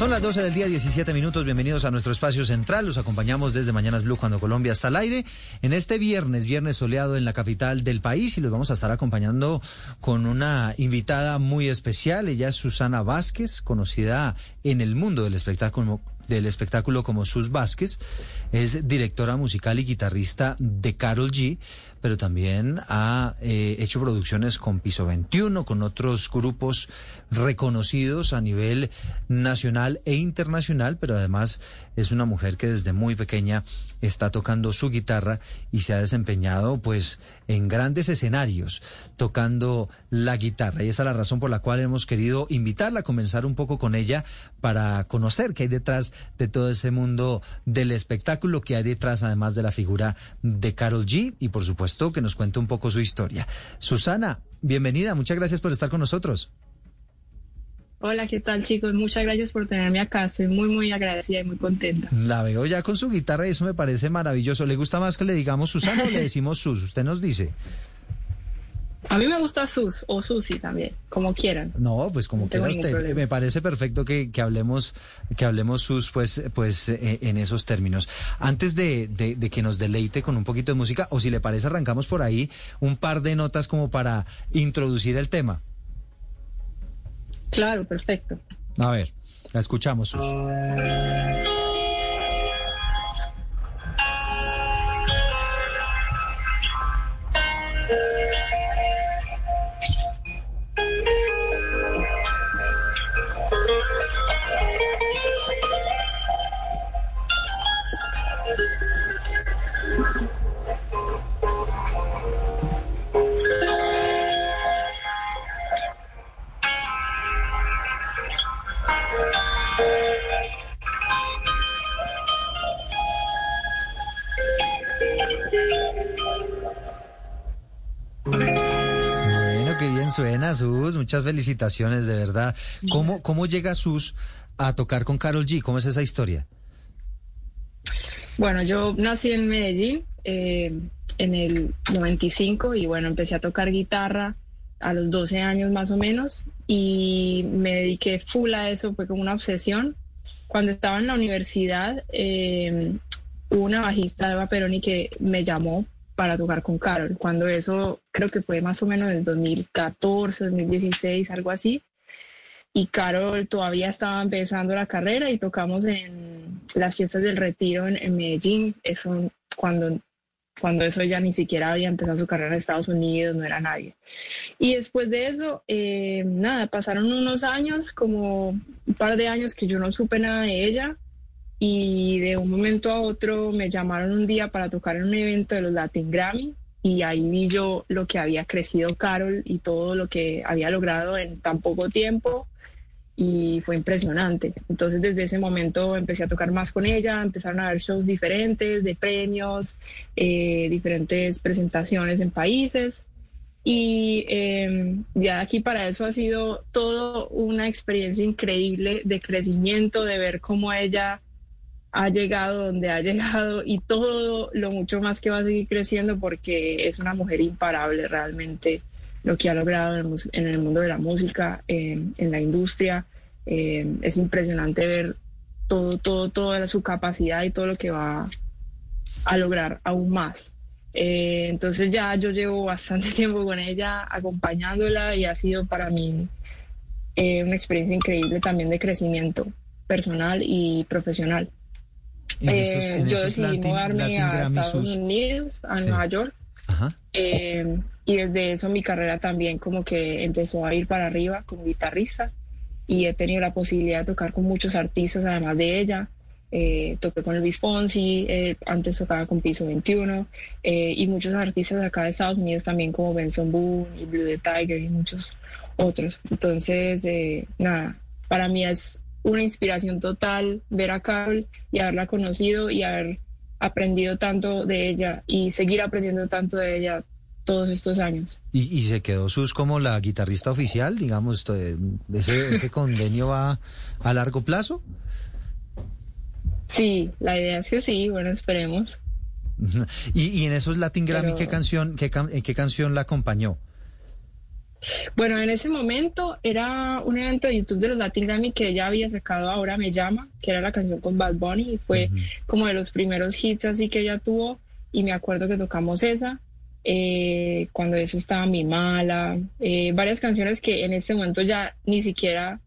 Son las 12 del día, 17 minutos. Bienvenidos a nuestro espacio central. Los acompañamos desde Mañanas Blue cuando Colombia está al aire. En este viernes, viernes soleado en la capital del país y los vamos a estar acompañando con una invitada muy especial. Ella es Susana Vázquez, conocida en el mundo del espectáculo del espectáculo como Sus Vázquez, es directora musical y guitarrista de Carol G, pero también ha eh, hecho producciones con Piso 21, con otros grupos reconocidos a nivel nacional e internacional, pero además es una mujer que desde muy pequeña está tocando su guitarra y se ha desempeñado pues en grandes escenarios tocando la guitarra. Y esa es la razón por la cual hemos querido invitarla a comenzar un poco con ella para conocer qué hay detrás de todo ese mundo del espectáculo, que hay detrás además de la figura de Carol G y por supuesto que nos cuente un poco su historia. Susana, bienvenida, muchas gracias por estar con nosotros. Hola, ¿qué tal chicos? Muchas gracias por tenerme acá. Estoy muy, muy agradecida y muy contenta. La veo ya con su guitarra y eso me parece maravilloso. ¿Le gusta más que le digamos Susana o le decimos Sus? Usted nos dice. A mí me gusta Sus o Susi también, como quieran. No, pues como No quiera usted. problema. Me parece perfecto que, que hablemos que hablemos Sus pues pues eh, en esos términos. Antes de, de- de que nos deleite con un poquito de música o si le parece arrancamos por ahí un par de notas como para introducir el tema. Claro, perfecto. A ver, la escuchamos Sus. Muchas felicitaciones, de verdad. ¿Cómo, cómo llega Sus a tocar con Carol G? ¿Cómo es esa historia? Bueno, yo nací en Medellín eh, en el 95 y bueno, empecé a tocar guitarra a los 12 años más o menos y me dediqué full a eso, fue como una obsesión. Cuando estaba en la universidad, eh, una bajista, Eva Peroni, que me llamó para tocar con Carol. Cuando eso creo que fue más o menos en 2014, 2016, algo así. Y Carol todavía estaba empezando la carrera y tocamos en las fiestas del retiro en, en Medellín. Eso cuando, cuando eso ya ni siquiera había empezado su carrera en Estados Unidos, no era nadie. Y después de eso, eh, nada, pasaron unos años, como un par de años que yo no supe nada de ella y de un momento a otro me llamaron un día para tocar en un evento de los Latin Grammy y ahí vi yo lo que había crecido Carol y todo lo que había logrado en tan poco tiempo y fue impresionante. Entonces desde ese momento empecé a tocar más con ella, empezaron a haber shows diferentes de premios, eh, diferentes presentaciones en países y eh, ya de aquí para eso ha sido todo una experiencia increíble de crecimiento, de ver cómo ella ha llegado donde ha llegado y todo lo mucho más que va a seguir creciendo porque es una mujer imparable realmente lo que ha logrado en el, mundo de la música, eh, en la industria. Eh, es impresionante ver todo, todo, toda su capacidad y todo lo que va a lograr aún más. Eh, entonces ya yo llevo bastante tiempo con ella acompañándola y ha sido para mí eh, una experiencia increíble también de crecimiento personal y profesional. Eh, yo decidí mudarme a Estados Unidos, a Nueva York. y desde eso mi carrera también como que empezó a ir para arriba como guitarrista y he tenido la posibilidad de tocar con muchos artistas además de ella. Eh, toqué con Elvis Fonsi, eh, antes tocaba con Piso 21 eh, y muchos artistas acá de Estados Unidos también como Benson Boone y Blue the Tiger y muchos otros. Entonces, eh, nada, para mí es una inspiración total ver a Carol y haberla conocido y haber aprendido tanto de ella y seguir aprendiendo tanto de ella todos estos años. ¿Y, se quedó Sus como la guitarrista oficial? Digamos, ¿ese, ese convenio va a largo plazo? Sí, la idea es que sí, bueno, esperemos. Y, en esos Latin Grammy, ¿qué canción, qué, qué canción la acompañó? Bueno, en ese momento era un evento de YouTube de los Latin Grammy que ella había sacado Ahora Me Llama, que era la canción con Bad Bunny, y fue como de los primeros hits así que ella tuvo, y me acuerdo que tocamos esa, eh, cuando eso estaba Mi Mala, eh, varias canciones que en este momento ya ni siquiera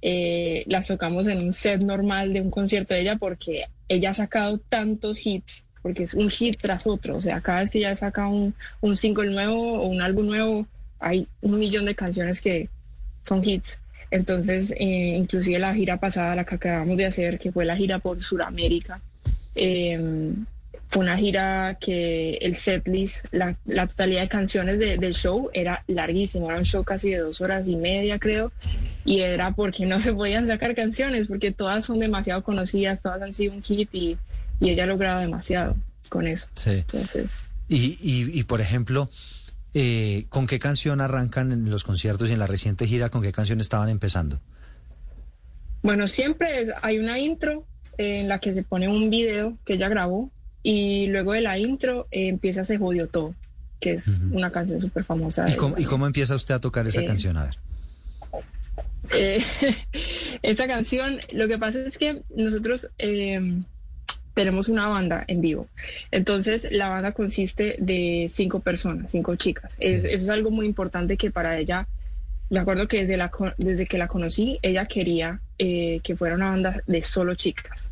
eh, las tocamos en un set normal de un concierto de ella porque ella ha sacado tantos hits, porque es un hit tras otro, o sea, cada vez que ella saca un, un single nuevo o un álbum nuevo, hay un millón de canciones que son hits. Entonces, eh, inclusive la gira pasada, la que acabamos de hacer, que fue la gira por Sudamérica, eh, fue una gira que el setlist, la, la totalidad de canciones del show era larguísimo, era un show casi de dos horas y media creo, y era porque no se podían sacar canciones, porque todas son demasiado conocidas, todas han sido un hit y, ella ha logrado demasiado con eso. Sí. Entonces... Y, y, y por ejemplo, eh, ¿con qué canción arrancan en los conciertos y en la reciente gira, con qué canción estaban empezando? Bueno, siempre hay una intro en la que se pone un video que ella grabó y luego de la intro eh, empieza Se Jodió Todo, que es una canción súper famosa. ¿Y cómo, empieza usted a tocar esa eh, canción? A ver. Eh, esa canción, lo que pasa es que nosotros tenemos una banda en vivo. Entonces, la banda consiste de cinco personas, cinco chicas. eso es algo muy importante que para ella, me acuerdo que desde, la, desde que la conocí, ella quería que fuera una banda de solo chicas.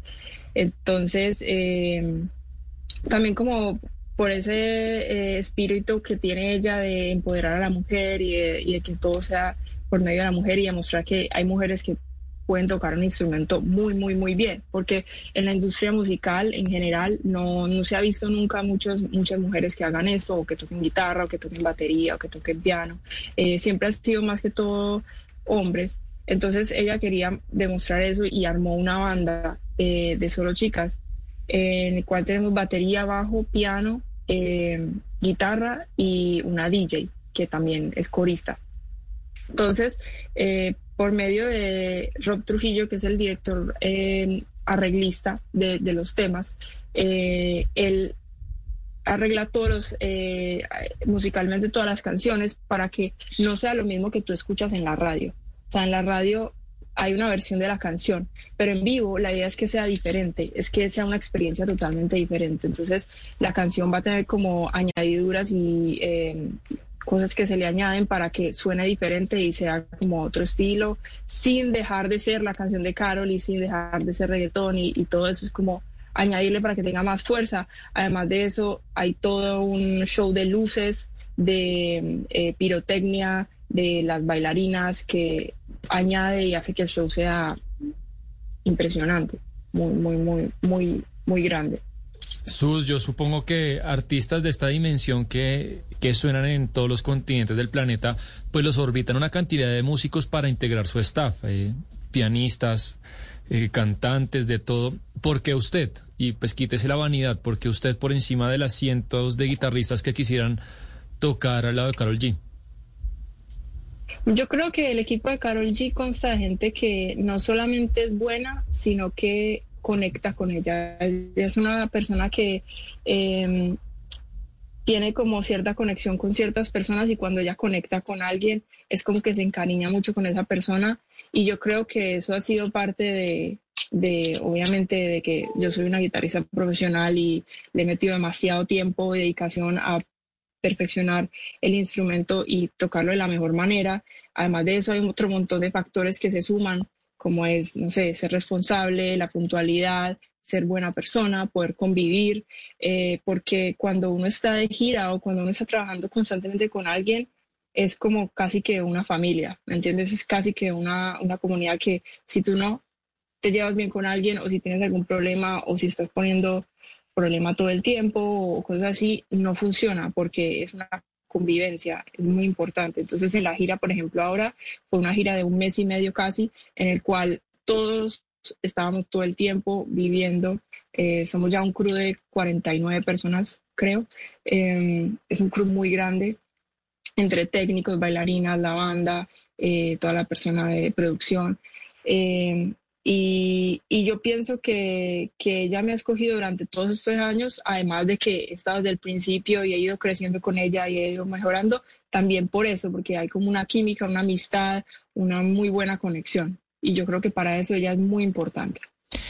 Entonces, eh, también como por ese eh, espíritu que tiene ella de empoderar a la mujer y de, que todo sea por medio de la mujer y demostrar que hay mujeres que pueden tocar un instrumento muy, muy, muy bien, porque en la industria musical en general no, no se ha visto nunca muchos, muchas mujeres que hagan eso, o que toquen guitarra, o que toquen batería, o que toquen piano. Eh, siempre ha sido más que todo hombres. Entonces ella quería demostrar eso y armó una banda eh, de solo chicas en el cual tenemos batería, bajo, piano, eh, guitarra y una DJ que también es corista. Entonces, por medio de Rob Trujillo, que es el director eh, arreglista de, los temas, él arregla todos musicalmente todas las canciones para que no sea lo mismo que tú escuchas en la radio. O sea, en la radio hay una versión de la canción, pero en vivo la idea es que sea diferente, es que sea una experiencia totalmente diferente. Entonces la canción va a tener como añadiduras y eh, cosas que se le añaden para que suene diferente y sea como otro estilo, sin dejar de ser la canción de Carol y sin dejar de ser reggaetón y, todo eso es como añadirle para que tenga más fuerza. Además de eso, hay todo un show de luces, de eh, pirotecnia, de las bailarinas que añade y hace que el show sea impresionante, muy, muy, muy, muy, muy grande. Sus, yo supongo que artistas de esta dimensión que, que suenan en todos los continentes del planeta, pues los orbitan una cantidad de músicos para integrar su staff, eh, pianistas, eh, cantantes, de todo. ¿Por qué usted? Y pues quítese la vanidad, porque usted por encima de las cientos de guitarristas que quisieran tocar al lado de Carol G. Yo creo que el equipo de Carol G consta de gente que no solamente es buena, sino que conecta con ella. Es una persona que em, tiene como cierta conexión con ciertas personas y cuando ella conecta con alguien es como que se encariña mucho con esa persona y yo creo que eso ha sido parte de, de, obviamente, de que yo soy una guitarrista profesional y le he metido demasiado tiempo y dedicación a perfeccionar el instrumento y tocarlo de la mejor manera. Además de eso, hay otro montón de factores que se suman, como es, no sé, ser responsable, la puntualidad, ser buena persona, poder convivir, eh, porque cuando uno está de gira o cuando uno está trabajando constantemente con alguien, es como casi que una familia, ¿me entiendes? Es casi que una, una comunidad que si tú no te llevas bien con alguien o si tienes algún problema o si estás poniendo problema todo el tiempo o cosas así, no funciona porque es una convivencia, es muy importante. Entonces en la gira, por ejemplo, ahora fue una gira de un mes y medio casi, en el cual todos estábamos todo el tiempo viviendo. Eh, somos ya un crew de 49 personas, creo. Eh, es un crew muy grande, entre técnicos, bailarinas, la banda, eh, toda la persona de producción. Y, yo pienso que, que, ella me ha escogido durante todos estos años, además de que he estado desde el principio y he ido creciendo con ella y he ido mejorando, también por eso, porque hay como una química, una amistad, una muy buena conexión. Y yo creo que para eso ella es muy importante.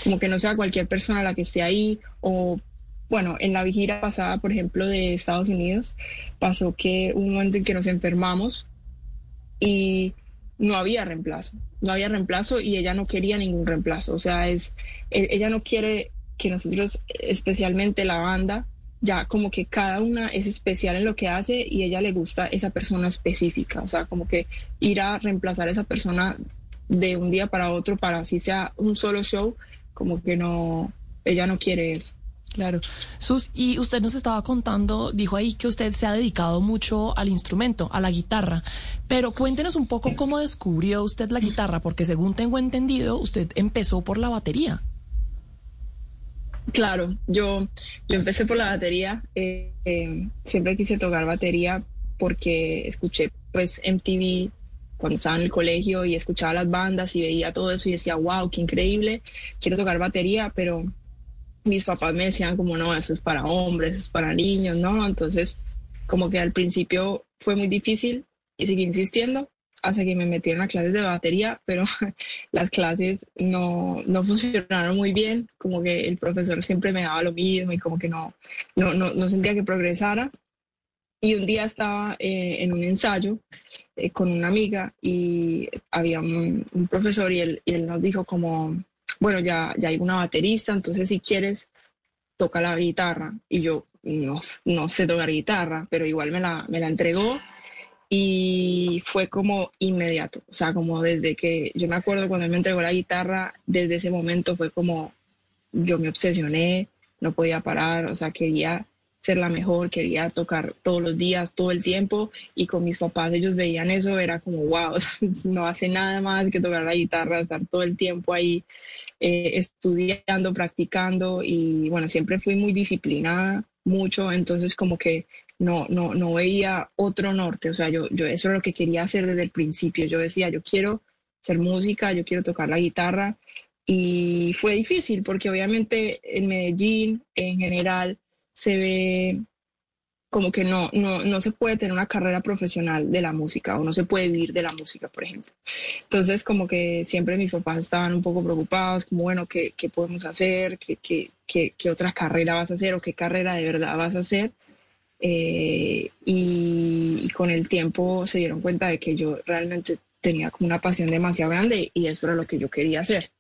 Como que no sea cualquier persona la que esté ahí o bueno, en la gira pasada, por ejemplo, de Estados Unidos, pasó que un momento en que nos enfermamos y no había reemplazo, no había reemplazo y ella no quería ningún reemplazo, o sea, es, e, ella no quiere que nosotros, especialmente la banda, ya como que cada una es especial en lo que hace y ella le gusta esa persona específica, o sea, como que ir a reemplazar a esa persona de un día para otro para así sea un solo show, como que no, ella no quiere eso. Claro. Sus, y usted nos estaba contando, dijo ahí que usted se ha dedicado mucho al instrumento, a la guitarra. Pero cuéntenos un poco cómo descubrió usted la guitarra, porque según tengo entendido, usted empezó por la batería. Claro, yo, yo empecé por la batería. Eh, eh, siempre quise tocar batería porque escuché pues MTV cuando estaba en el colegio y escuchaba las bandas y veía todo eso y decía, wow, qué increíble, quiero tocar batería, pero mis papás me decían como, no, eso es para hombres, eso es para niños, ¿no? Entonces, como que al principio fue muy difícil y seguí insistiendo hasta que me metieron a clases de batería, pero las clases no, no funcionaron muy bien, como que el profesor siempre me daba lo mismo y como que no, no, no, no sentía que progresara. Y un día estaba eh, en un ensayo eh, con una amiga y había un, un profesor y él, y él nos dijo como, bueno, ya, ya hay una baterista, entonces si quieres, toca la guitarra. Y yo no, no sé tocar guitarra, pero igual me la, me la entregó y fue como inmediato, o sea, como desde que yo me acuerdo cuando él me entregó la guitarra, desde ese momento fue como yo me obsesioné, no podía parar, o sea, quería ser la mejor, quería tocar todos los días, todo el tiempo, y con mis papás ellos veían eso, era como, wow, no hace nada más que tocar la guitarra, estar todo el tiempo ahí eh, estudiando, practicando y bueno, siempre fui muy disciplinada, mucho, entonces como que no, no, no veía otro norte, o sea, yo, yo eso era lo que quería hacer desde el principio, yo decía, yo quiero hacer música, yo quiero tocar la guitarra y fue difícil porque obviamente en Medellín en general se ve como que no, no, no se puede tener una carrera profesional de la música o no se puede vivir de la música, por ejemplo. Entonces, como que siempre mis papás estaban un poco preocupados, como, bueno, ¿qué, qué podemos hacer? ¿Qué, qué, qué, qué otra carrera vas a hacer o qué carrera de verdad vas a hacer? Eh, y, y, con el tiempo se dieron cuenta de que yo realmente tenía como una pasión demasiado grande y eso era lo que yo quería hacer.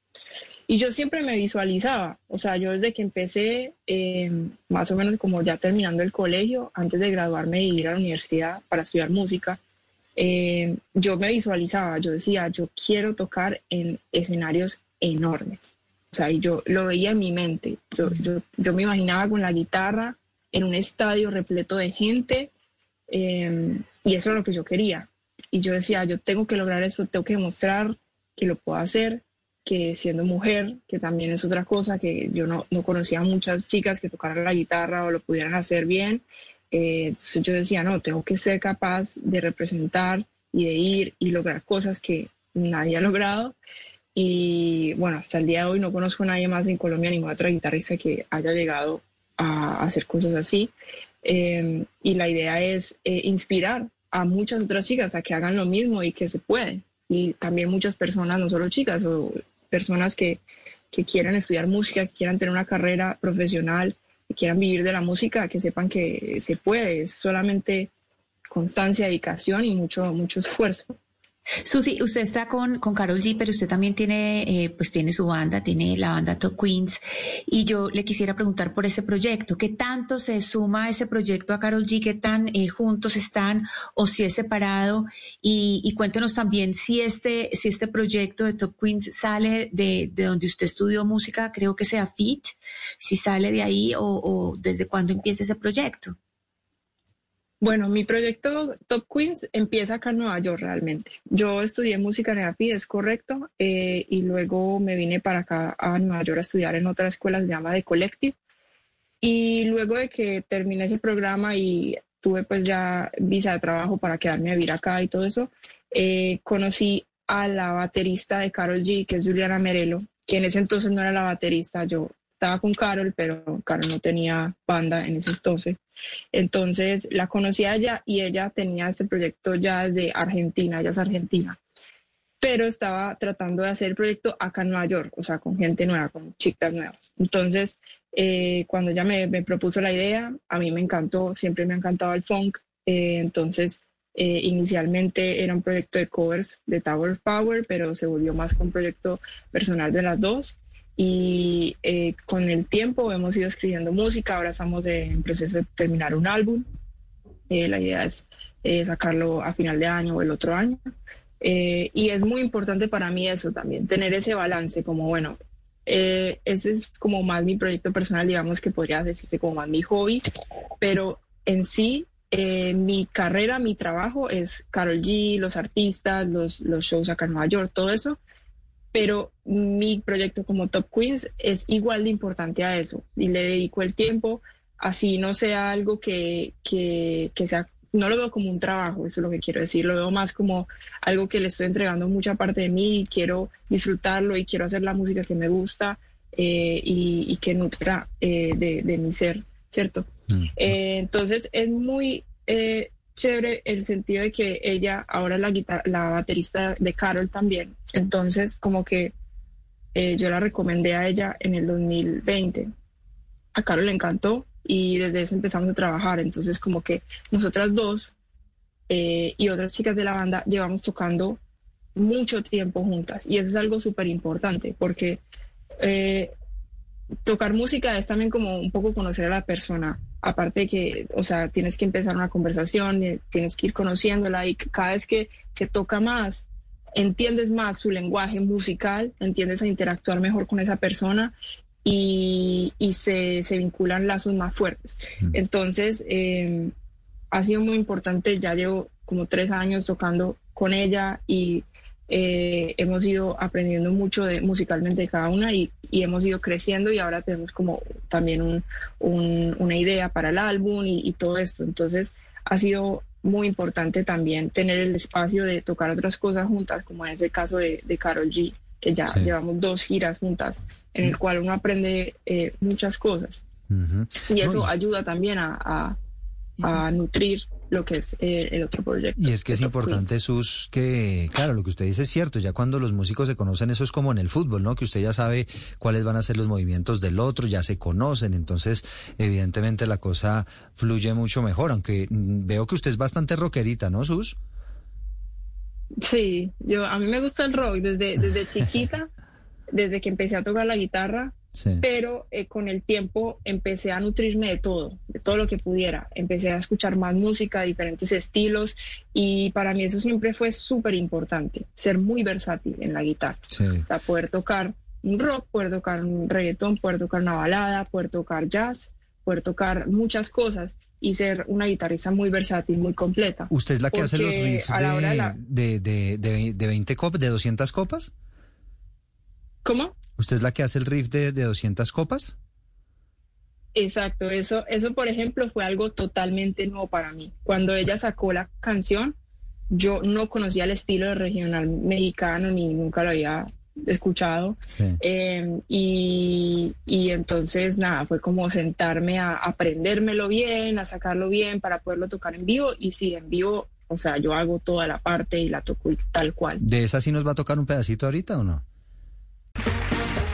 Y yo siempre me visualizaba, o sea, yo desde que empecé, eh, más o menos como ya terminando el colegio, antes de graduarme y ir a la universidad para estudiar música, eh, yo me visualizaba, yo decía, yo quiero tocar en escenarios enormes. O sea, y yo lo veía en mi mente, yo, yo, yo me imaginaba con la guitarra en un estadio repleto de gente eh, y eso era lo que yo quería. Y yo decía, yo tengo que lograr esto, tengo que demostrar que lo puedo hacer, que siendo mujer, que también es otra cosa, que yo no, no conocía a muchas chicas que tocaran la guitarra o lo pudieran hacer bien. Eh, entonces yo decía, no, tengo que ser capaz de representar y de ir y lograr cosas que nadie ha logrado. Y bueno, hasta el día de hoy no conozco a nadie más en Colombia, ninguna otra guitarrista que haya llegado a hacer cosas así. Eh, y la idea es eh, inspirar a muchas otras chicas a que hagan lo mismo y que se puede. Y también muchas personas, no solo chicas, personas que, que quieran estudiar música, que quieran tener una carrera profesional, que quieran vivir de la música, que sepan que se puede, es solamente constancia, dedicación y mucho, mucho esfuerzo. Susi, usted está con, con Carol G, pero usted también tiene, eh, pues tiene su banda, tiene la banda Top Queens, y yo le quisiera preguntar por ese proyecto, ¿qué tanto se suma ese proyecto a Carol G? ¿Qué tan eh, juntos están o si es separado? Y, y, cuéntenos también si este, si este proyecto de Top Queens sale de, de donde usted estudió música, creo que sea FIT, si sale de ahí o, o desde cuándo empieza ese proyecto. Bueno, mi proyecto Top Queens empieza acá en Nueva York realmente. Yo estudié música en EAFI, es correcto, eh, y luego me vine para acá a Nueva York a estudiar en otra escuela, se llama The Collective. Y luego de que terminé ese programa y tuve pues ya visa de trabajo para quedarme a vivir acá y todo eso, eh, conocí a la baterista de Carol G, que es Juliana Merelo, que en ese entonces no era la baterista, yo estaba con Carol, pero Carol no tenía banda en ese entonces. Entonces la conocí a ella y ella tenía este proyecto ya de Argentina, ella es argentina, pero estaba tratando de hacer el proyecto acá en Nueva York, o sea, con gente nueva, con chicas nuevas. Entonces, eh, cuando ella me, me, propuso la idea, a mí me encantó, siempre me ha encantado el funk, eh, entonces eh, inicialmente era un proyecto de covers de Tower of Power, pero se volvió más con un proyecto personal de las dos y eh, con el tiempo hemos ido escribiendo música, ahora estamos en proceso de terminar un álbum, eh, la idea es eh, sacarlo a final de año o el otro año. Eh, y es muy importante para mí eso también, tener ese balance, como bueno, ese es como más mi proyecto personal, digamos que podría decirse como más mi hobby, pero en sí mi carrera, mi trabajo es Carol G, los artistas, los, los shows acá en Nueva York, todo eso pero mi proyecto como Top Queens es igual de importante a eso y le dedico el tiempo, así no sea algo que, que, que sea, no lo veo como un trabajo, eso es lo que quiero decir, lo veo más como algo que le estoy entregando mucha parte de mí y quiero disfrutarlo y quiero hacer la música que me gusta eh, y, y, que nutra eh, de, de, mi ser, ¿cierto? Mm. Eh, entonces es muy chévere el sentido de que ella ahora es la, guitarra, la baterista de Carol también. Entonces, como que eh, yo la recomendé a ella en el 2020. A Carol le encantó y desde eso empezamos a trabajar. Entonces, como que nosotras dos eh, y otras chicas de la banda llevamos tocando mucho tiempo juntas. Y eso es algo súper importante porque eh, tocar música es también como un poco conocer a la persona. Aparte de que, o sea, tienes que empezar una conversación, eh, tienes que ir conociéndola y cada vez que se toca más, entiendes más su lenguaje musical, entiendes a interactuar mejor con esa persona y, y se, se, vinculan lazos más fuertes. Mm. Entonces, eh, ha sido muy importante, ya llevo como tres años tocando con ella y eh, hemos ido aprendiendo mucho de, musicalmente de cada una y, y, hemos ido creciendo y ahora tenemos como también un, un, una idea para el álbum y, y, todo esto. Entonces ha sido muy importante también tener el espacio de tocar otras cosas juntas, como en ese caso de, de Carol G, que ya sí. llevamos dos giras juntas, en el cual uno aprende eh, muchas cosas. Uh -huh. Y eso no, ayuda también a, a, a nutrir lo que es eh, el otro proyecto. Y es que es importante, Sus, que, claro, lo que usted dice es cierto, ya cuando los músicos se conocen, eso es como en el fútbol, ¿no? Que usted ya sabe cuáles van a ser los movimientos del otro, ya se conocen, entonces, evidentemente la cosa fluye mucho mejor, aunque veo que usted es bastante rockerita, ¿no, Sus? Sí, yo, a mí me gusta el rock desde, desde chiquita, desde que empecé a tocar la guitarra, Sí. Pero eh, con el tiempo empecé a nutrirme de todo, de todo lo que pudiera. Empecé a escuchar más música, diferentes estilos y para mí eso siempre fue súper importante, ser muy versátil en la guitarra. Sí. O sea, poder tocar un rock, poder tocar un reggaetón, poder tocar una balada, poder tocar jazz, poder tocar muchas cosas y ser una guitarrista muy versátil, muy completa. ¿Usted es la que hace los riffs de, de, la... de, de, de, de 20 copas, de 200 copas? ¿Cómo? ¿Usted es la que hace el riff de, de 200 copas? Exacto, eso, eso por ejemplo fue algo totalmente nuevo para mí. Cuando ella sacó la canción, yo no conocía el estilo regional mexicano ni nunca lo había escuchado. Sí. Eh, y, y, entonces nada, fue como sentarme a aprendérmelo bien, a sacarlo bien para poderlo tocar en vivo. Y sí, en vivo, o sea, yo hago toda la parte y la toco tal cual. ¿De esa sí nos va a tocar un pedacito ahorita o no?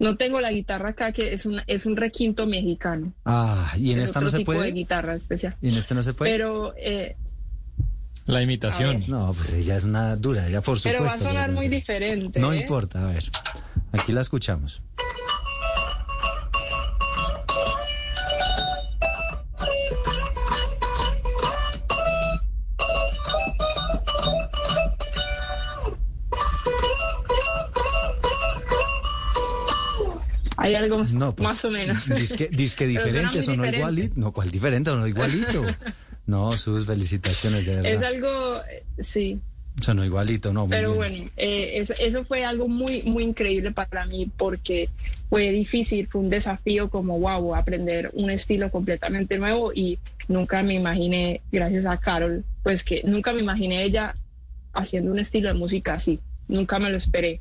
No tengo la guitarra acá, que es un, es un requinto mexicano. Ah, y en Es esta no otro se tipo de puede. guitarra especial. Y en este no se puede. Pero, eh, La imitación. No, pues ella es una dura, ella por supuesto. pero va a sonar muy puede. diferente. No ¿eh? importa, a ver. Aquí la escuchamos. Hay algo No, pues, más o menos. Disque, disque Pero suena diferente, muy sonó diferente. igualito. No, ¿cuál diferente? Sonó igualito. No, sus felicitaciones, de Es verdad. algo, eh, sí. Sonó igualito, no, muy Pero bien. bueno, eh, eso, eso fue algo muy, muy increíble para mí porque fue difícil, fue un desafío como, wow, aprender un estilo completamente nuevo y nunca me imaginé, gracias a Carol, pues que nunca me imaginé ella haciendo un estilo de música así, nunca me lo esperé.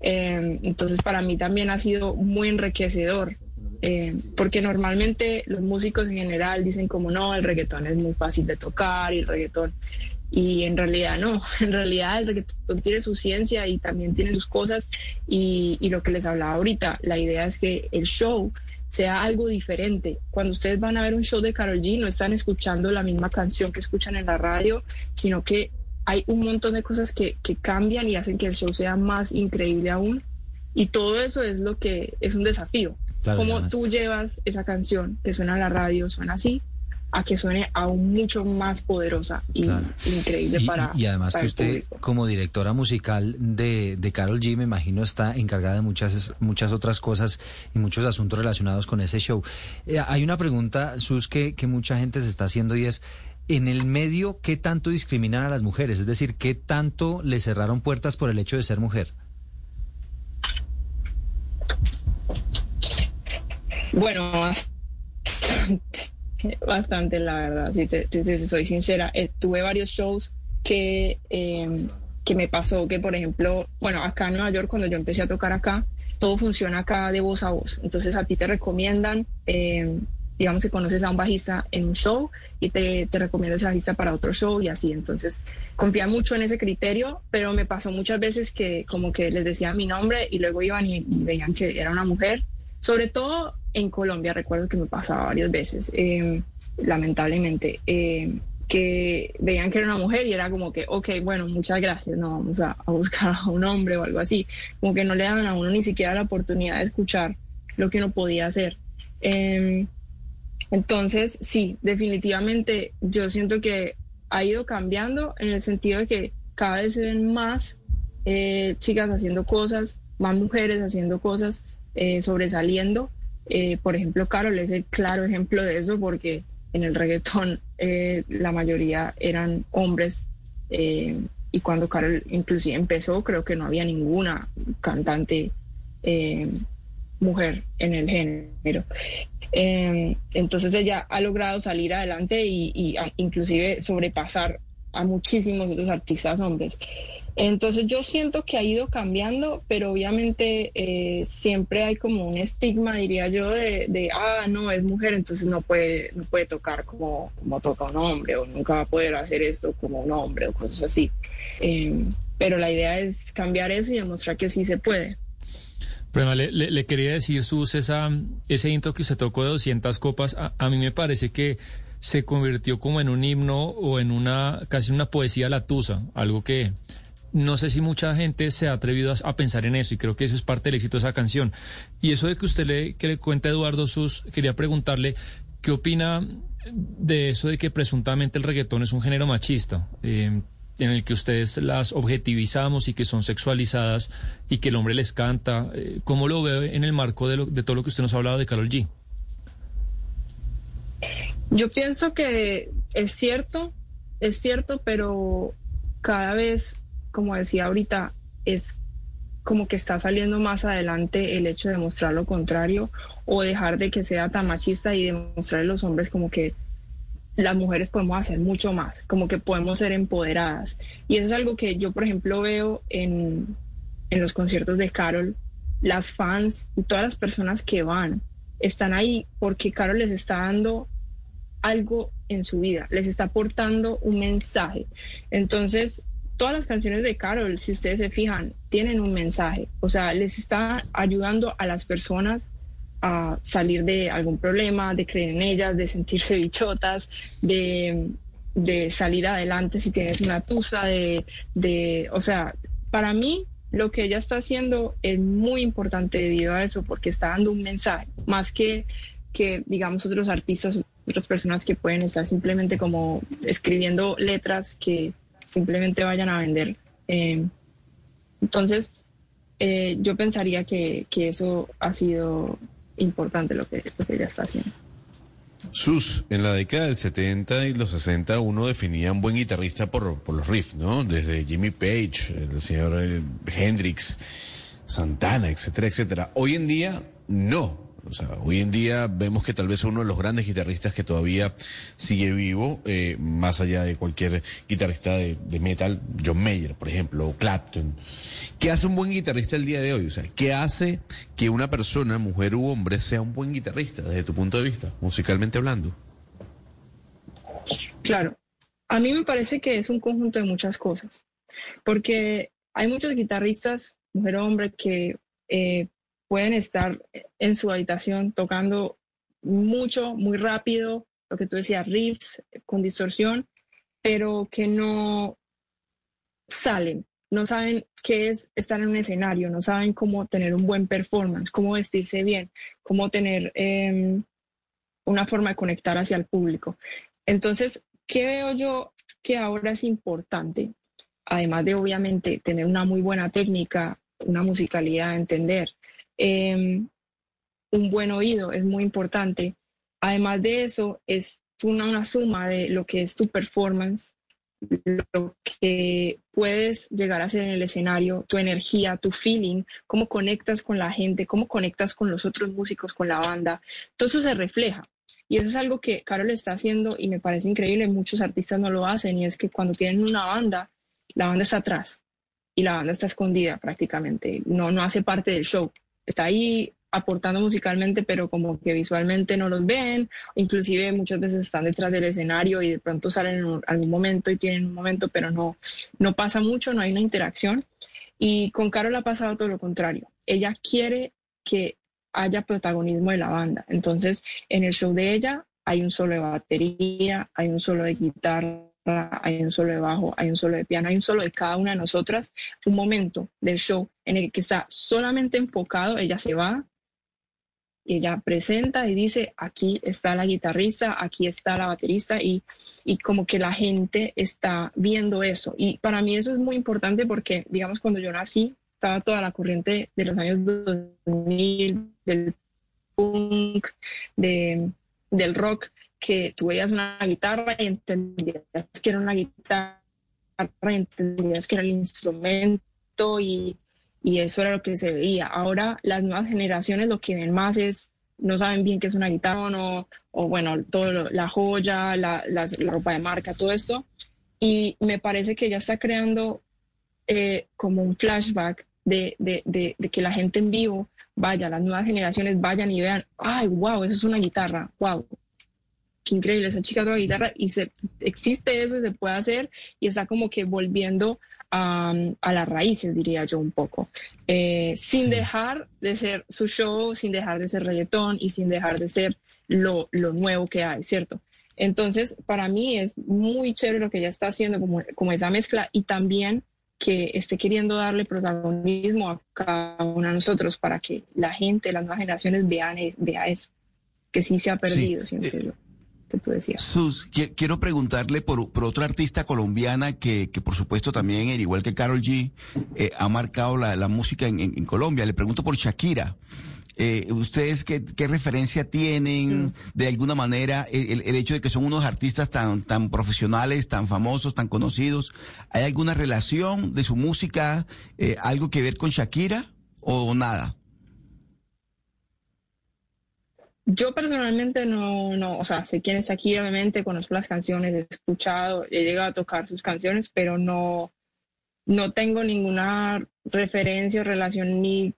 Eh, entonces para mí también ha sido muy enriquecedor. eh, porque normalmente los músicos en general dicen como no, el reggaetón es muy fácil de tocar y el reggaetón y en realidad no, en realidad el reggaetón tiene su ciencia y también tiene sus cosas y, y lo que les hablaba ahorita, la idea es que el show sea algo diferente. Cuando ustedes van a ver un show de Carol G, no están escuchando la misma canción que escuchan en la radio, sino que hay un montón de cosas que, que cambian y hacen que el show sea más increíble aún. Y todo eso es lo que es un desafío. Claro, Cómo además- tú llevas esa canción que suena en la radio, suena así, a que suene aún mucho más poderosa y Claro. increíble Y, para. y- y además para que usted, público. como directora musical de, de Carol G, me imagino está encargada de muchas, muchas otras cosas y muchos asuntos relacionados con ese show. Eh, hay una pregunta, Sus, que, que mucha gente se está haciendo y es, en el medio, ¿qué tanto discriminan a las mujeres? Es decir, ¿qué tanto le cerraron puertas por el hecho de ser mujer? Bueno, bastante, la verdad, si te, soy sincera. Eh, tuve varios shows que, eh, que me pasó que, por ejemplo, bueno, acá en Nueva York, cuando yo empecé a tocar acá, todo funciona acá de voz a voz. Entonces a ti te recomiendan, eh, digamos que conoces a un bajista en un show y te, te recomienda ese bajista para otro show y así. Entonces confía mucho en ese criterio, pero me pasó muchas veces que como que les decía mi nombre y luego iban y, veían que era una mujer. Sobre todo en Colombia, recuerdo que me pasaba varias veces, eh, lamentablemente, eh, que veían que era una mujer y era como que, ok, bueno, muchas gracias, no vamos a, buscar a un hombre o algo así. Como que no le daban a uno ni siquiera la oportunidad de escuchar lo que uno podía hacer. Eh, entonces, sí, definitivamente yo siento que ha ido cambiando en el sentido de que cada vez se ven más eh, chicas haciendo cosas, más mujeres haciendo cosas, eh, sobresaliendo. Eh, por ejemplo, Carol es el claro ejemplo de eso porque en el reggaetón eh, la mayoría eran hombres eh, y cuando Carol inclusive empezó creo que no había ninguna cantante eh, mujer en el género. Eh, entonces ella ha logrado salir adelante y, y a- inclusive sobrepasar a muchísimos otros artistas hombres. Entonces yo siento que ha ido cambiando, pero obviamente eh, siempre hay como un estigma, diría yo, de, de, ah, no, es mujer, entonces no puede, no puede tocar como, como toca un hombre o nunca va a poder hacer esto como un hombre o cosas así. Eh, pero la idea es cambiar eso y demostrar que sí se puede. Pero le, quería decir, Sus, ese intro que usted tocó de 200 copas, a, mí me parece que se convirtió como en un himno o en una, casi una poesía latusa, algo que no sé si mucha gente se ha atrevido a, a pensar en eso y creo que eso es parte del éxito de esa canción. Y eso de que usted le, que le cuenta a Eduardo Sus, quería preguntarle, ¿qué opina de eso de que presuntamente el reggaetón es un género machista? Eh, en el que ustedes las objetivizamos y que son sexualizadas y que el hombre les canta. Eh, ¿Cómo lo ve en el marco de, lo- de todo lo que usted nos ha hablado de Carol G? Yo pienso que es cierto, es cierto, pero cada vez, como decía ahorita, es como que está saliendo más adelante el hecho de mostrar lo contrario o dejar de que sea tan machista y demostrar a los hombres como que las mujeres podemos hacer mucho más, como que podemos ser empoderadas. Y eso es algo que yo, por ejemplo, veo en, en los conciertos de Carol, las fans y todas las personas que van están ahí porque Carol les está dando algo en su vida, les está aportando un mensaje. Entonces, todas las canciones de Carol, si ustedes se fijan, tienen un mensaje, o sea, les está ayudando a las personas a salir de algún problema, de creer en ellas, de sentirse bichotas, de, de salir adelante si tienes una tusa, de, de, o sea, para mí lo que ella está haciendo es muy importante debido a eso, porque está dando un mensaje, más que, que digamos, otros artistas, otras personas que pueden estar simplemente como escribiendo letras que simplemente vayan a vender. Eh, entonces, eh, yo pensaría que, que, eso ha sido importante lo que, ella está haciendo. Sus, en la década del 70 y los 60 uno definía un buen guitarrista por, por los riffs, ¿no? Desde Jimmy Page, el señor eh, Hendrix, Santana, etcétera, etcétera. Hoy en día, no. O sea, hoy en día vemos que tal vez uno de los grandes guitarristas que todavía sigue vivo, eh, más allá de cualquier guitarrista de, de, metal, John Mayer, por ejemplo, o Clapton. ¿Qué hace un buen guitarrista el día de hoy? O sea, ¿qué hace que una persona, mujer u hombre, sea un buen guitarrista desde tu punto de vista, musicalmente hablando? Claro, a mí me parece que es un conjunto de muchas cosas, porque hay muchos guitarristas, mujer o hombre, que eh, pueden estar en su habitación tocando mucho, muy rápido, lo que tú decías, riffs con distorsión, pero que no salen, no saben qué es estar en un escenario, no saben cómo tener un buen performance, cómo vestirse bien, cómo tener eh, una forma de conectar hacia el público. Entonces, ¿qué veo yo que ahora es importante? Además de obviamente tener una muy buena técnica, una musicalidad, entender, eh, un buen oído es muy importante. Además de eso, es una, una suma de lo que es tu performance, lo que puedes llegar a hacer en el escenario, tu energía, tu feeling, cómo conectas con la gente, cómo conectas con los otros músicos, con la banda. Todo eso se refleja. Y eso es algo que Carol está haciendo y me parece increíble. Muchos artistas no lo hacen y es que cuando tienen una banda, la banda está atrás y la banda está escondida prácticamente. No, no hace parte del show. Está ahí aportando musicalmente, pero como que visualmente no los ven, inclusive muchas veces están detrás del escenario y de pronto salen en algún momento y tienen un momento, pero no, no pasa mucho, no hay una interacción. Y con Carol ha pasado todo lo contrario. Ella quiere que haya protagonismo de la banda. Entonces, en el show de ella hay un solo de batería, hay un solo de guitarra, hay un solo de bajo, hay un solo de piano, hay un solo de cada una de nosotras, un momento del show en el que está solamente enfocado, ella se va, ella presenta y dice, aquí está la guitarrista, aquí está la baterista y, y, como que la gente está viendo eso. Y para mí eso es muy importante porque, digamos, cuando yo nací, estaba toda la corriente de los años 2000, del punk, de, del rock, que tú veías una guitarra y entendías que era una guitarra, entendías que era el instrumento y y eso era lo que se veía. Ahora las nuevas generaciones lo que ven más es, no saben bien qué es una guitarra o, no, o bueno, todo la joya, la, la, la, ropa de marca, todo esto. Y me parece que ya está creando eh, como un flashback de, de, de, de, que la gente en vivo vaya, las nuevas generaciones vayan y vean, ay, wow, eso es una guitarra, wow, qué increíble, esa chica toca guitarra y se, existe eso, se puede hacer y está como que volviendo a, a las raíces, diría yo un poco, eh, sin sí. dejar de ser su show, sin dejar de ser reggaetón y sin dejar de ser lo, lo nuevo que hay, ¿cierto? Entonces, para mí es muy chévere lo que ella está haciendo, como, como esa mezcla y también que esté queriendo darle protagonismo a cada uno de nosotros para que la gente, las nuevas generaciones vean vea eso, que sí se ha perdido, sí. yo que tú decías. Sus, quiero preguntarle por, por otra artista colombiana que, que, por supuesto también, al igual que Carol G, eh, ha marcado la, la música en, en, en, Colombia. Le pregunto por Shakira. eh, ¿ustedes qué, qué, referencia tienen de alguna manera el, el, hecho de que son unos artistas tan, tan profesionales, tan famosos, tan conocidos? ¿Hay alguna relación de su música, eh, algo que ver con Shakira o nada? Yo personalmente no, no, o sea, sé quién es Shakira, obviamente, conozco las canciones, he escuchado, he llegado a tocar sus canciones, pero no, no tengo ninguna referencia o relación ni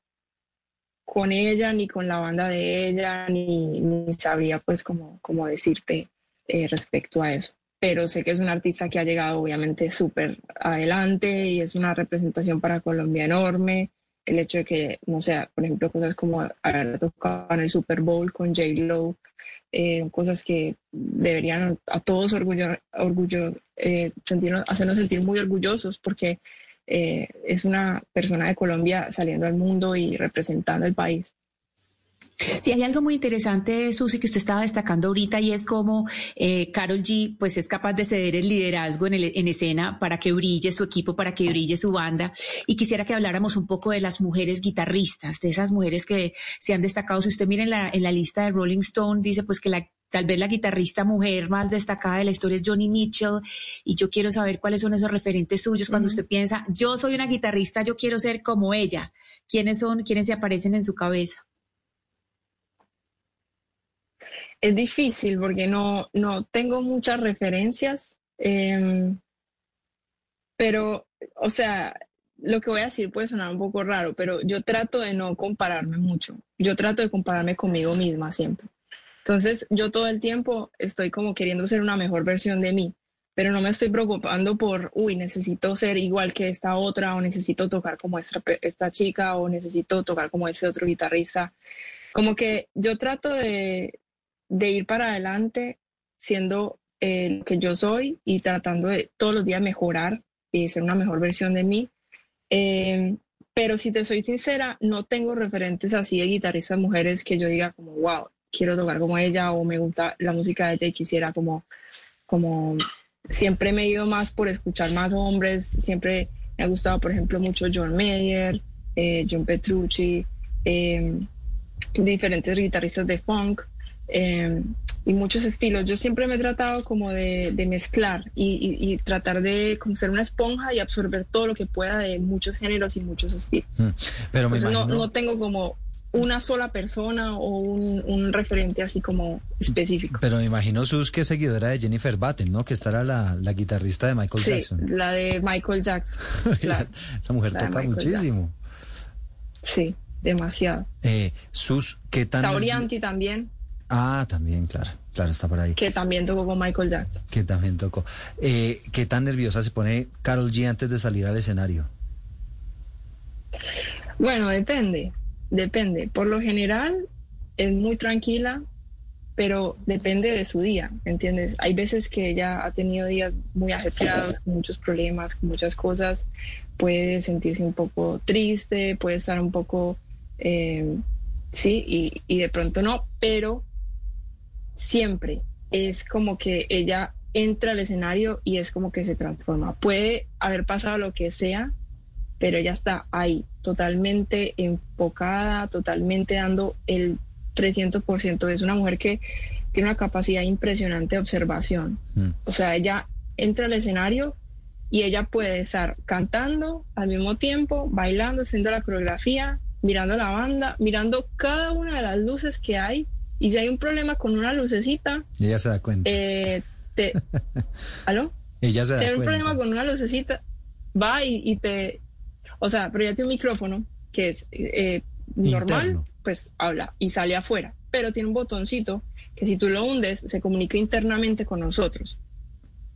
con ella, ni con la banda de ella, ni, ni sabría pues como, como decirte eh, respecto a eso. Pero sé que es un artista que ha llegado obviamente súper adelante y es una representación para Colombia enorme el hecho de que, no sé, por ejemplo, cosas como haber tocado en el Super Bowl con J. Lo, eh, cosas que deberían a todos orgullo, orgullo eh, hacernos sentir muy orgullosos porque eh, es una persona de Colombia saliendo al mundo y representando el país. Sí, hay algo muy interesante, Susi, que usted estaba destacando ahorita y es como eh, Carol G pues es capaz de ceder el liderazgo en, el, en escena para que brille su equipo, para que brille su banda. Y quisiera que habláramos un poco de las mujeres guitarristas, de esas mujeres que se han destacado. Si usted mira en la, en la lista de Rolling Stone, dice pues que la tal vez la guitarrista mujer más destacada de la historia es Johnny Mitchell y yo quiero saber cuáles son esos referentes suyos cuando usted piensa, yo soy una guitarrista, yo quiero ser como ella. ¿Quiénes son, quiénes se aparecen en su cabeza? Es difícil porque no, no tengo muchas referencias, em, pero, o sea, lo que voy a decir puede sonar un poco raro, pero yo trato de no compararme mucho. Yo trato de compararme conmigo misma siempre. Entonces, yo todo el tiempo estoy como queriendo ser una mejor versión de mí, pero no me estoy preocupando por, uy, necesito ser igual que esta otra, o necesito tocar como esta, esta chica, o necesito tocar como ese otro guitarrista. Como que yo trato de, de ir para adelante siendo eh, lo que yo soy y tratando de todos los días mejorar y ser una mejor versión de mí. Em, pero si te soy sincera, no tengo referentes así de guitarristas mujeres que yo diga como, wow, quiero tocar como ella o me gusta la música de ella y quisiera como, como, siempre me he ido más por escuchar más hombres, siempre me ha gustado, por ejemplo, mucho John Mayer, eh, John Petrucci, em, diferentes guitarristas de funk. Em, y muchos estilos. Yo siempre me he tratado como de, mezclar y, tratar de como ser una esponja y absorber todo lo que pueda de muchos géneros y muchos estilos. Mm, pero no, tengo como una sola persona o un, referente así como específico. Pero me imagino Sus que es seguidora de Jennifer Batten, ¿no? Que estará la, la guitarrista de Michael sí, Jackson. La de Michael Jackson. Esa mujer toca muchísimo. Sí, demasiado. Eh, Sus, ¿qué tal? Taurianti también. Ah, también, claro, claro, está por ahí. Que también tocó con Michael Jackson. Que también tocó. Eh, ¿Qué tan nerviosa se pone Carol G antes de salir al escenario? Bueno, depende, depende. Por lo general es muy tranquila, pero depende de su día, ¿entiendes? Hay veces que ella ha tenido días muy ajetreados, con muchos problemas, con muchas cosas, puede sentirse un poco triste, puede estar un poco, eh, sí, y, y de pronto no, pero siempre es como que ella entra al escenario y es como que se transforma. Puede haber pasado lo que sea, pero ella está ahí, totalmente enfocada, totalmente dando el 300%. Es una mujer que tiene una capacidad impresionante de observación. Mm. O sea, ella entra al escenario y ella puede estar cantando al mismo tiempo, bailando, haciendo la coreografía, mirando la banda, mirando cada una de las luces que hay y si hay un problema con una lucecita... Ella se da cuenta. Eh, te, ¿Aló? Ella se da cuenta. Si hay un problema con una lucecita, va y, te... O sea, pero ya tiene un micrófono que es eh, normal, pues habla y sale afuera. Pero tiene un botoncito que si tú lo hundes, se comunica internamente con nosotros.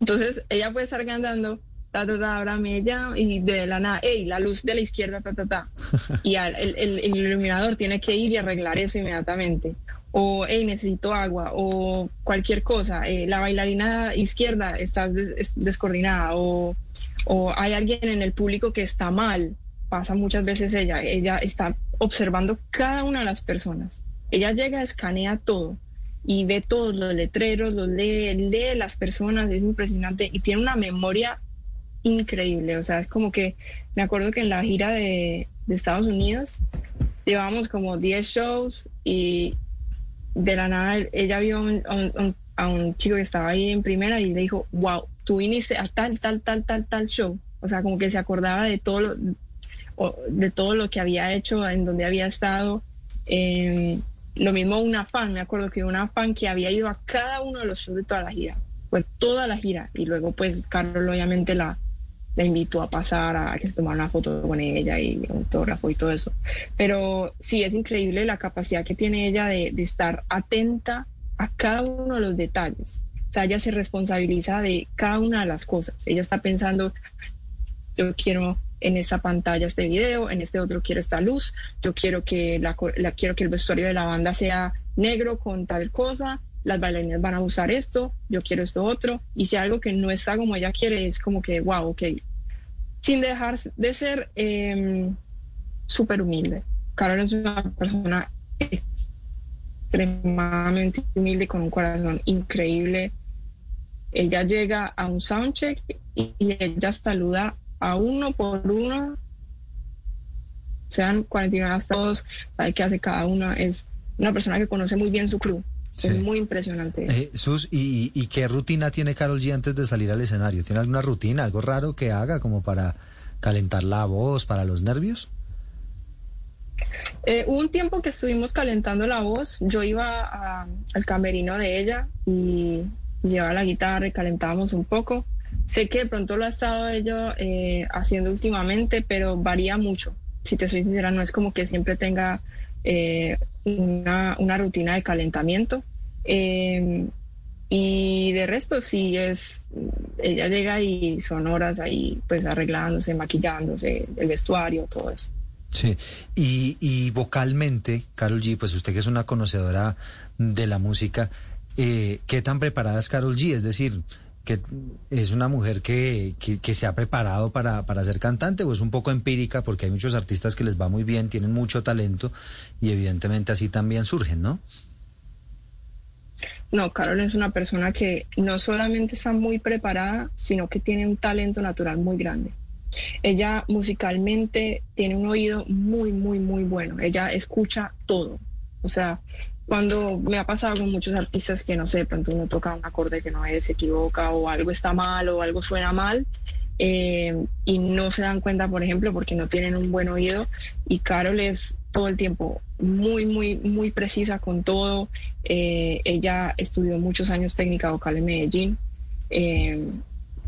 Entonces, ella puede estar cantando ta, ta, ta, ahora me llama, y de la nada, hey, la luz de la izquierda, ta, ta, ta. Y el, iluminador tiene que ir y arreglar eso inmediatamente o hey, necesito agua, o cualquier cosa, eh, la bailarina izquierda está descoordinada, o, o hay alguien en el público que está mal, pasa muchas veces ella, ella está observando cada una de las personas. Ella llega, escanea todo y ve todos los letreros, los lee, lee las personas, es impresionante y tiene una memoria increíble. O sea, es como que me acuerdo que en la gira de, de Estados Unidos llevábamos como 10 shows y de la nada ella vio a un- chico que estaba ahí en primera y le dijo, wow, tú viniste a tal, tal, tal, tal, tal show. O sea, como que se acordaba de todo lo, de todo lo que había hecho, en donde había estado. Eh, lo mismo una fan, me acuerdo que una fan que había ido a cada uno de los shows de toda la gira, fue toda la gira. Y luego pues Carol obviamente la, la invitó a pasar a que se tomara una foto con ella y un autógrafo y todo eso. Pero sí, es increíble la capacidad que tiene ella de, de estar atenta a cada uno de los detalles. O sea, ella se responsabiliza de cada una de las cosas. Ella está pensando, yo quiero en esta pantalla este video, en este otro quiero esta luz, yo quiero que la, la- quiero que el vestuario de la banda sea negro con tal cosa, las bailarinas van a usar esto, yo quiero esto otro, y si algo que no está como ella quiere es como que, wow, ok, sin dejar de ser eh, súper humilde. Carol es una persona extremadamente humilde con un corazón increíble. Ella llega a un soundcheck y, ella saluda a uno por uno, sean 49 hasta todos, sabe qué hace cada uno. Es una persona que conoce muy bien su crew. Sí. Es muy impresionante. Eh, Sus, ¿y, y qué rutina tiene Carol G antes de salir al escenario? ¿Tiene alguna rutina, algo raro que haga como para calentar la voz, para los nervios? Eh, hubo un tiempo que estuvimos calentando la voz. Yo iba a- al camerino de ella y llevaba la guitarra y calentábamos un poco. Sé que de pronto lo ha estado ella eh, haciendo últimamente, pero varía mucho. Si te soy sincera, no es como que siempre tenga eh, una, rutina de calentamiento. Eh, y de resto, sí es, ella llega y son horas ahí, pues arreglándose, maquillándose, el vestuario, todo eso. Sí, y, y vocalmente, Carol G, pues usted que es una conocedora de la música, eh, ¿qué tan preparada es Carol G? Es decir, que es una mujer que, que, se ha preparado para, para ser cantante o es un poco empírica porque hay muchos artistas que les va muy bien, tienen mucho talento y evidentemente así también surgen, ¿no? No, Carol es una persona que no solamente está muy preparada, sino que tiene un talento natural muy grande. Ella musicalmente tiene un oído muy, muy, muy bueno. Ella escucha todo. O sea, cuando me ha pasado con muchos artistas que no sé, de pronto uno toca un acorde que no es, se equivoca o algo está mal o algo suena mal eh, y no se dan cuenta, por ejemplo, porque no tienen un buen oído. Y Carol es todo el tiempo muy, muy, muy precisa con todo. Eh, ella estudió muchos años técnica vocal en Medellín eh,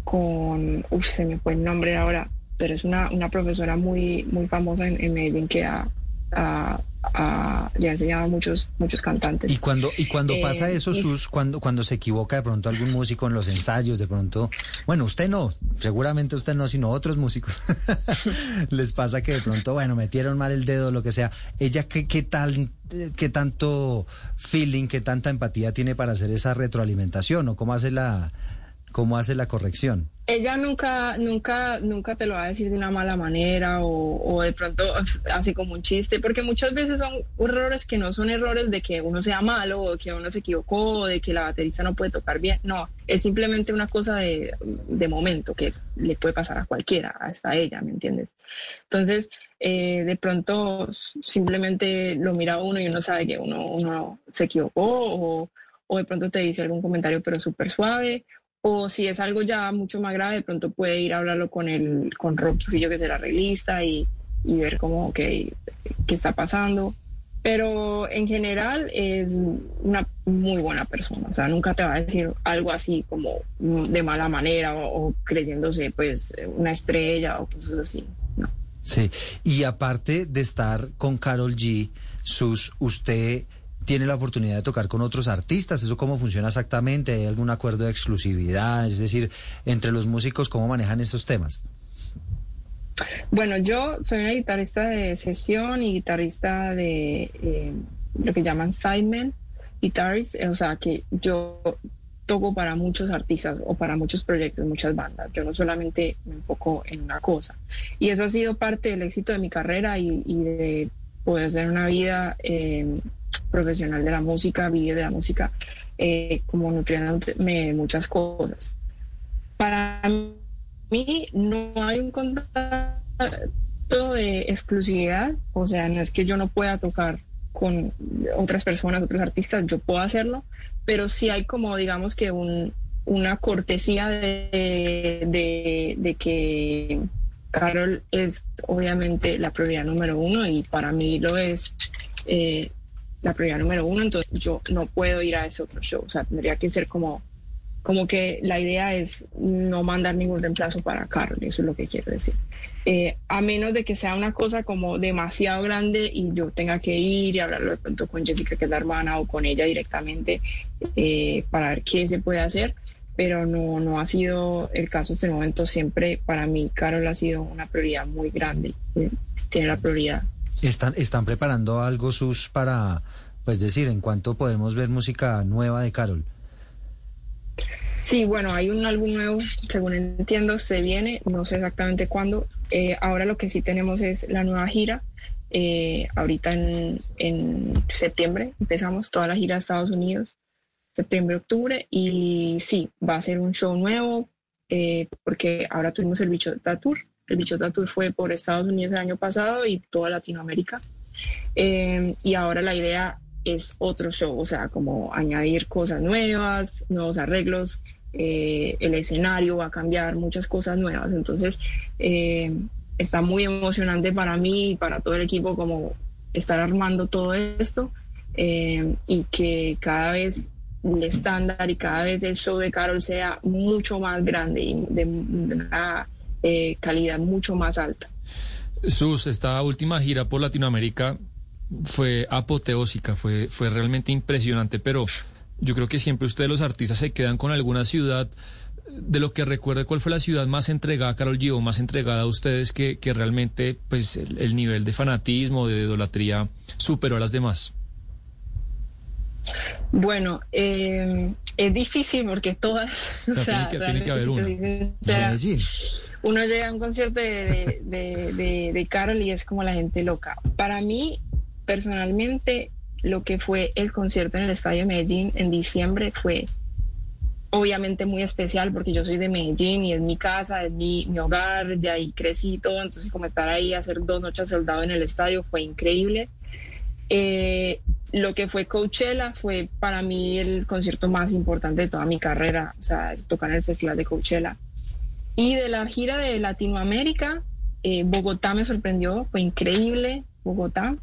con, uf, se me fue el nombre ahora, pero es una, una profesora muy, muy famosa en, en Medellín que ha, ha- le ha enseñado a muchos, muchos cantantes. Y cuando, y cuando Eh, pasa eso, y- sus, cuando, cuando se equivoca de pronto algún músico en los ensayos, de pronto, bueno, usted no, seguramente usted no, sino otros músicos, les pasa que de pronto, bueno, metieron mal el dedo, lo que sea. Ella, ¿qué, qué tal, eh, qué tanto feeling, qué tanta empatía tiene para hacer esa retroalimentación o cómo hace la, cómo hace la corrección? ella nunca, nunca, nunca te lo va a decir de una mala manera o, o de pronto así como un chiste, porque muchas veces son errores que no son errores de que uno sea malo o que uno se equivocó o de que la baterista no puede tocar bien. No, es simplemente una cosa de, de momento que le puede pasar a cualquiera, hasta a ella, ¿me entiendes? Entonces, eh, de pronto simplemente lo mira uno y uno sabe que uno, uno se equivocó o, o de pronto te dice algún comentario pero súper suave o si es algo ya mucho más grave, de pronto puede ir a hablarlo con el con Rob Trujillo, que es el arreglista, y, y ver cómo, ok, qué está pasando. Pero en general es una muy buena persona, o sea, nunca te va a decir algo así como de mala manera o, o creyéndose pues una estrella o cosas así. Sí, y aparte de estar con Carol G, sus, usted tiene la oportunidad de tocar con otros artistas, ¿eso cómo funciona exactamente? ¿Hay algún acuerdo de exclusividad? Es decir, entre los músicos, ¿cómo manejan esos temas? Bueno, yo soy una guitarrista de sesión y guitarrista de eh, lo que llaman sidemen guitarist, o sea que yo toco para muchos artistas o para muchos proyectos, muchas bandas. Yo no solamente me enfoco en una cosa. Y eso ha sido parte del éxito de mi carrera y, y de poder hacer una vida eh, profesional de la música, vivir de la música, eh, como nutriéndome de muchas cosas. Para mí no hay un contrato de exclusividad, o sea, no es que yo no pueda tocar con otras personas, otros artistas, yo puedo hacerlo, pero sí hay como, digamos que un, una cortesía de, de, de que Carol es obviamente la prioridad número uno y para mí lo es eh, la prioridad número uno, entonces yo no puedo ir a ese otro show, o sea, tendría que ser como, como que la idea es no mandar ningún reemplazo para Carol, eso es lo que quiero decir. Eh, a menos de que sea una cosa como demasiado grande y yo tenga que ir y hablarlo de pronto con Jessica, que es la hermana, o con ella directamente eh, para ver qué se puede hacer, pero no, no ha sido el caso hasta el momento. Siempre para mí, Carol ha sido una prioridad muy grande, eh, tiene la prioridad. ¿Están, ¿Están preparando algo, Sus, para, pues decir, en cuánto podemos ver música nueva de Carol? Sí, bueno, hay un álbum nuevo, según entiendo, se viene, no sé exactamente cuándo. Eh, ahora lo que sí tenemos es la nueva gira. Eh, ahorita en, en, septiembre empezamos toda la gira a Estados Unidos, septiembre, octubre, y sí, va a ser un show nuevo, eh, porque ahora tuvimos el Bichota Tour. El Bichota Tour fue por Estados Unidos el año pasado y toda Latinoamérica. y ahora la idea es otro show, o sea, como añadir cosas nuevas, nuevos arreglos, eh, el escenario va a cambiar, muchas cosas nuevas. Entonces, eh, está muy emocionante para mí y para todo el equipo como estar armando todo esto eh, y que cada vez el estándar y cada vez el show de Carol sea mucho más grande y de, de calidad mucho más alta. Sus, esta última gira por Latinoamérica fue apoteósica, fue, fue realmente impresionante, pero yo creo que siempre ustedes los artistas se quedan con alguna ciudad de lo que recuerde cuál fue la ciudad más entregada Carol G o más entregada a ustedes que, que realmente pues el, nivel de fanatismo, de idolatría superó a las demás. Bueno, eh, es difícil porque todas, o sea, tiene que, haber una. Uno llega a un concierto de, de, de, de Carol y es como la gente loca. Para mí, personalmente lo que fue el concierto en el Estadio de Medellín en diciembre fue obviamente muy especial porque yo soy de Medellín y es mi casa, es mi, hogar, de ahí crecí todo, entonces como estar ahí, hacer dos noches soldado en el estadio fue increíble. Eh, lo que fue Coachella fue para mí el concierto más importante de toda mi carrera, o sea, tocar en el Festival de Coachella. Y de la gira de Latinoamérica, eh, Bogotá me sorprendió, fue increíble, Bogotá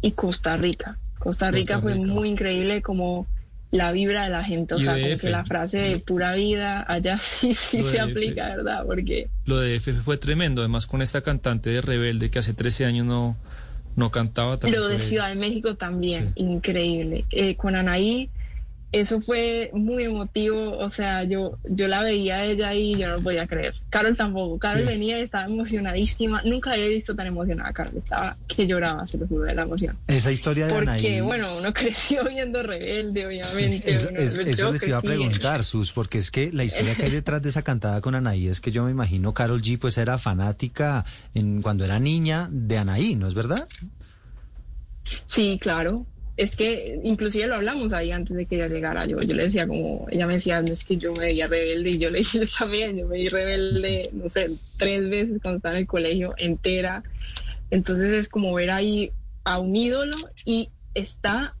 y Costa Rica. Costa Rica, fue muy increíble como la vibra de la gente, o sea, como que la frase de pura vida allá sí, sí se aplica, ¿verdad? Porque... Lo de F fue tremendo, además con esta cantante de Rebelde que hace 13 años no, no cantaba. Lo de Ciudad de México también, increíble. Eh, con Anaí eso fue muy emotivo, o sea, yo, yo la veía a ella y yo no lo podía creer. Carol tampoco, Carol venía y estaba emocionadísima, nunca había visto tan emocionada a Carol, estaba que lloraba, se lo juro, de la emoción. Esa historia de Porque, bueno, uno creció viendo Rebelde, obviamente. eso, les iba a preguntar, Sus, porque es que la historia que hay detrás de esa cantada con Anaí es que yo me imagino Carol G pues era fanática en, cuando era niña de Anaí, ¿no es verdad? Sí, claro, es que inclusive lo hablamos ahí antes de que ella llegara. Yo, yo le decía como, ella me decía, es que yo me veía rebelde y yo le dije también, yo me vi rebelde, no sé, tres veces cuando estaba en el colegio entera. Entonces es como ver ahí a un ídolo y está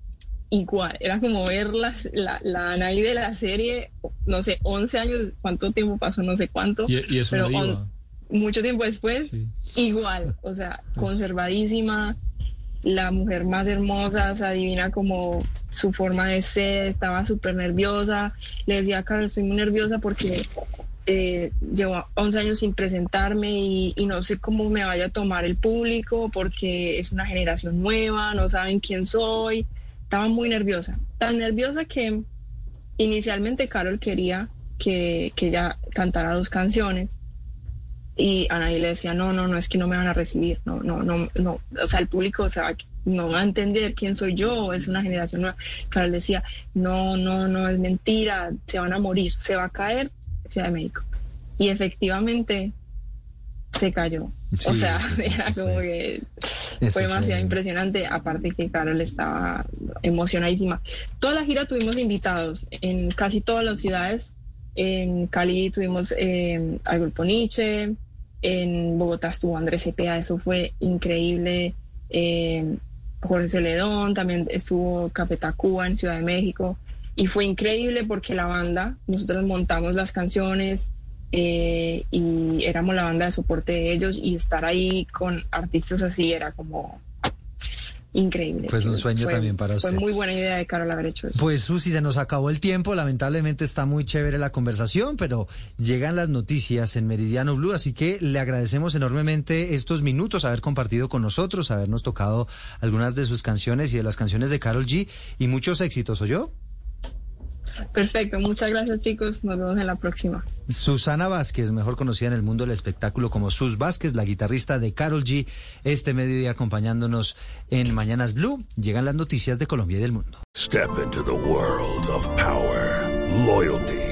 igual. Era como ver la, la, la Anaí de la serie, no sé, 11 años, cuánto tiempo pasó, no sé cuánto. Y, eso pero mucho tiempo después, igual, o sea, conservadísima la mujer más hermosa, se adivina como su forma de ser, estaba súper nerviosa. Le decía, Carlos, estoy muy nerviosa porque eh, llevo 11 años sin presentarme y, no sé cómo me vaya a tomar el público porque es una generación nueva, no saben quién soy. Estaba muy nerviosa, tan nerviosa que inicialmente Carol quería que, que ella cantara dos canciones y Anaí le decía, no, no, no, es que no me van a recibir, no, no, no, no, o sea, el público se va, no va a entender quién soy yo, es una generación nueva. Carol decía, no, no, no, es mentira, se van a morir, se va a caer Ciudad de México. Y efectivamente se cayó. o sea, era como que fue demasiado impresionante, aparte que Carol estaba emocionadísima. Toda la gira tuvimos invitados en casi todas las ciudades en Cali tuvimos eh, al grupo Nietzsche, En Bogotá estuvo Andrés Cepeda, eso fue increíble. Eh, Jorge Celedón, también estuvo Capetacúa en Ciudad de México. Y fue increíble porque la banda, nosotros montamos las canciones eh, y éramos la banda de soporte de ellos y estar ahí con artistas así era como increíble. Pues un sueño Fue- también para usted. Fue muy buena idea de Carol haber hecho eso. Pues Susi, se nos acabó el tiempo, lamentablemente está muy chévere la conversación, pero llegan las noticias en Meridiano Blue, así que le agradecemos enormemente estos minutos, haber compartido con nosotros, habernos tocado algunas de sus canciones y de las canciones de Carol G y muchos éxitos, ¿oyó? Perfecto, muchas gracias chicos, nos vemos en la próxima. Susana Vázquez, mejor conocida en el mundo del espectáculo como Sus Vázquez, la guitarrista de Carol G, este mediodía acompañándonos en Mañanas Blue. Llegan las noticias de Colombia y del mundo. Step into the world of power, loyalty,